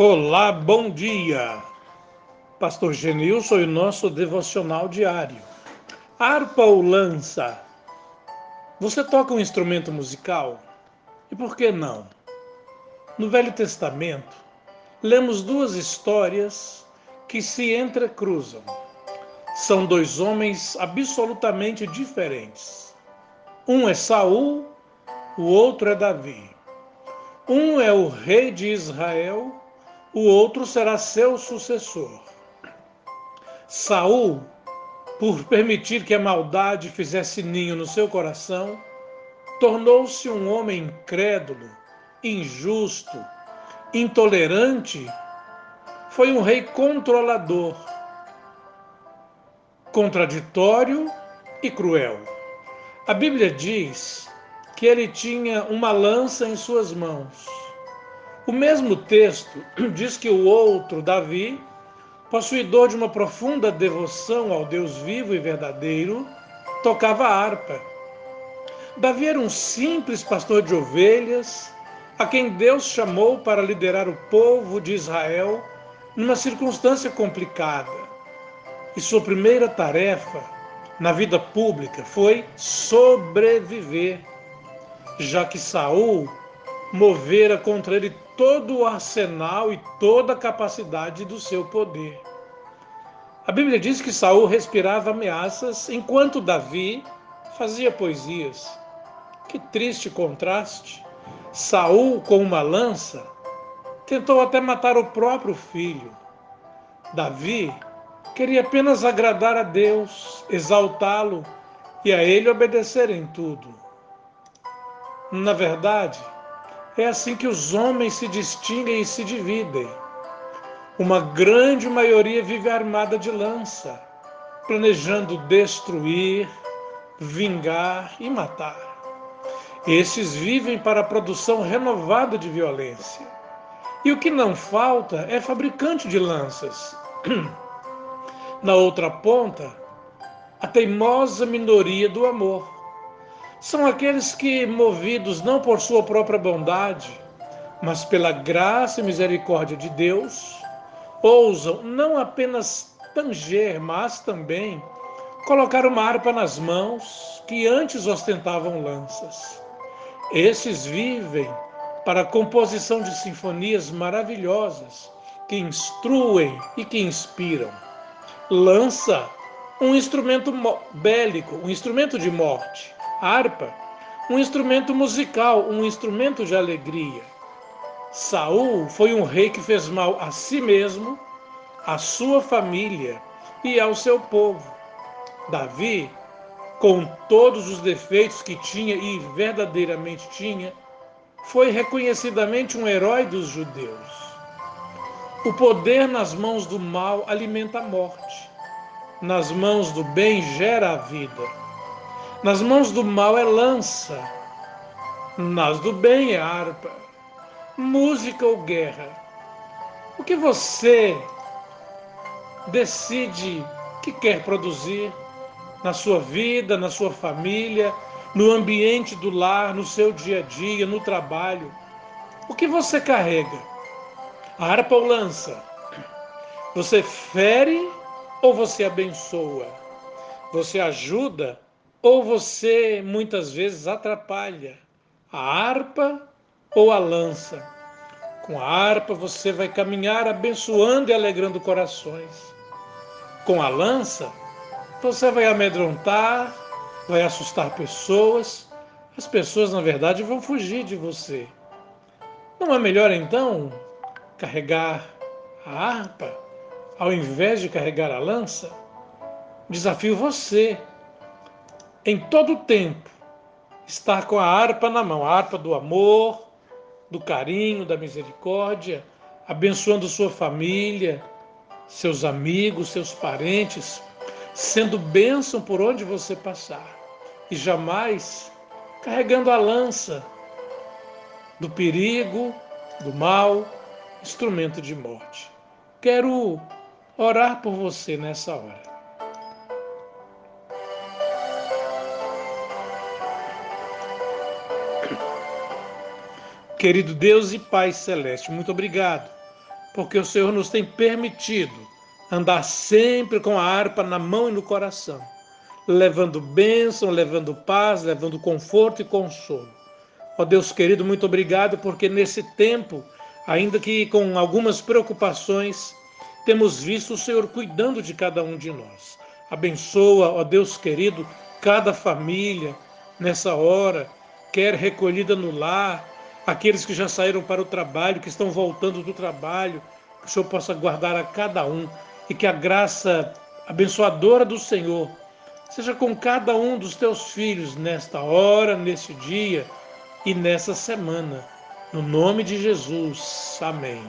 Olá, bom dia. Pastor Genilson e o nosso devocional diário. Harpa ou lança? Você toca um instrumento musical? E por que não? No Velho Testamento, lemos duas histórias que se entrecruzam. São dois homens absolutamente diferentes. Um é Saul, o outro é Davi. Um é o rei de Israel, o outro será seu sucessor. Saul, por permitir que a maldade fizesse ninho no seu coração, tornou-se um homem incrédulo, injusto, intolerante. Foi um rei controlador, contraditório e cruel. A Bíblia diz que ele tinha uma lança em suas mãos. O mesmo texto diz que o outro, Davi, possuidor de uma profunda devoção ao Deus vivo e verdadeiro, tocava harpa. Davi era um simples pastor de ovelhas, a quem Deus chamou para liderar o povo de Israel numa circunstância complicada. E sua primeira tarefa na vida pública foi sobreviver já que Saul movera contra ele todo o arsenal e toda a capacidade do seu poder. A Bíblia diz que Saul respirava ameaças enquanto Davi fazia poesias. Que triste contraste. Saul com uma lança tentou até matar o próprio filho. Davi queria apenas agradar a Deus, exaltá-lo e a ele obedecer em tudo. Na verdade, é assim que os homens se distinguem e se dividem. Uma grande maioria vive armada de lança, planejando destruir, vingar e matar. Esses vivem para a produção renovada de violência. E o que não falta é fabricante de lanças. Na outra ponta, a teimosa minoria do amor são aqueles que, movidos não por sua própria bondade, mas pela graça e misericórdia de Deus, ousam não apenas tanger, mas também colocar uma harpa nas mãos que antes ostentavam lanças. Esses vivem para a composição de sinfonias maravilhosas que instruem e que inspiram. Lança, um instrumento bélico, um instrumento de morte harpa, um instrumento musical, um instrumento de alegria. Saul foi um rei que fez mal a si mesmo, à sua família e ao seu povo. Davi, com todos os defeitos que tinha e verdadeiramente tinha, foi reconhecidamente um herói dos judeus. O poder nas mãos do mal alimenta a morte, nas mãos do bem gera a vida. Nas mãos do mal é lança, nas do bem é harpa, música ou guerra. O que você decide que quer produzir na sua vida, na sua família, no ambiente do lar, no seu dia a dia, no trabalho? O que você carrega? Harpa ou lança? Você fere ou você abençoa? Você ajuda ou você muitas vezes atrapalha a harpa ou a lança. Com a harpa você vai caminhar abençoando e alegrando corações. Com a lança você vai amedrontar, vai assustar pessoas. As pessoas, na verdade, vão fugir de você. Não é melhor então carregar a harpa ao invés de carregar a lança? Desafio você em todo o tempo, estar com a harpa na mão, a harpa do amor, do carinho, da misericórdia, abençoando sua família, seus amigos, seus parentes, sendo bênção por onde você passar e jamais carregando a lança do perigo, do mal, instrumento de morte. Quero orar por você nessa hora. Querido Deus e Pai Celeste, muito obrigado porque o Senhor nos tem permitido andar sempre com a harpa na mão e no coração, levando bênção, levando paz, levando conforto e consolo. Ó Deus querido, muito obrigado, porque nesse tempo, ainda que com algumas preocupações, temos visto o Senhor cuidando de cada um de nós. Abençoa, ó Deus querido, cada família nessa hora, quer recolhida no lar, aqueles que já saíram para o trabalho, que estão voltando do trabalho, que o Senhor possa guardar a cada um e que a graça abençoadora do Senhor seja com cada um dos teus filhos nesta hora, nesse dia e nessa semana. No nome de Jesus. Amém.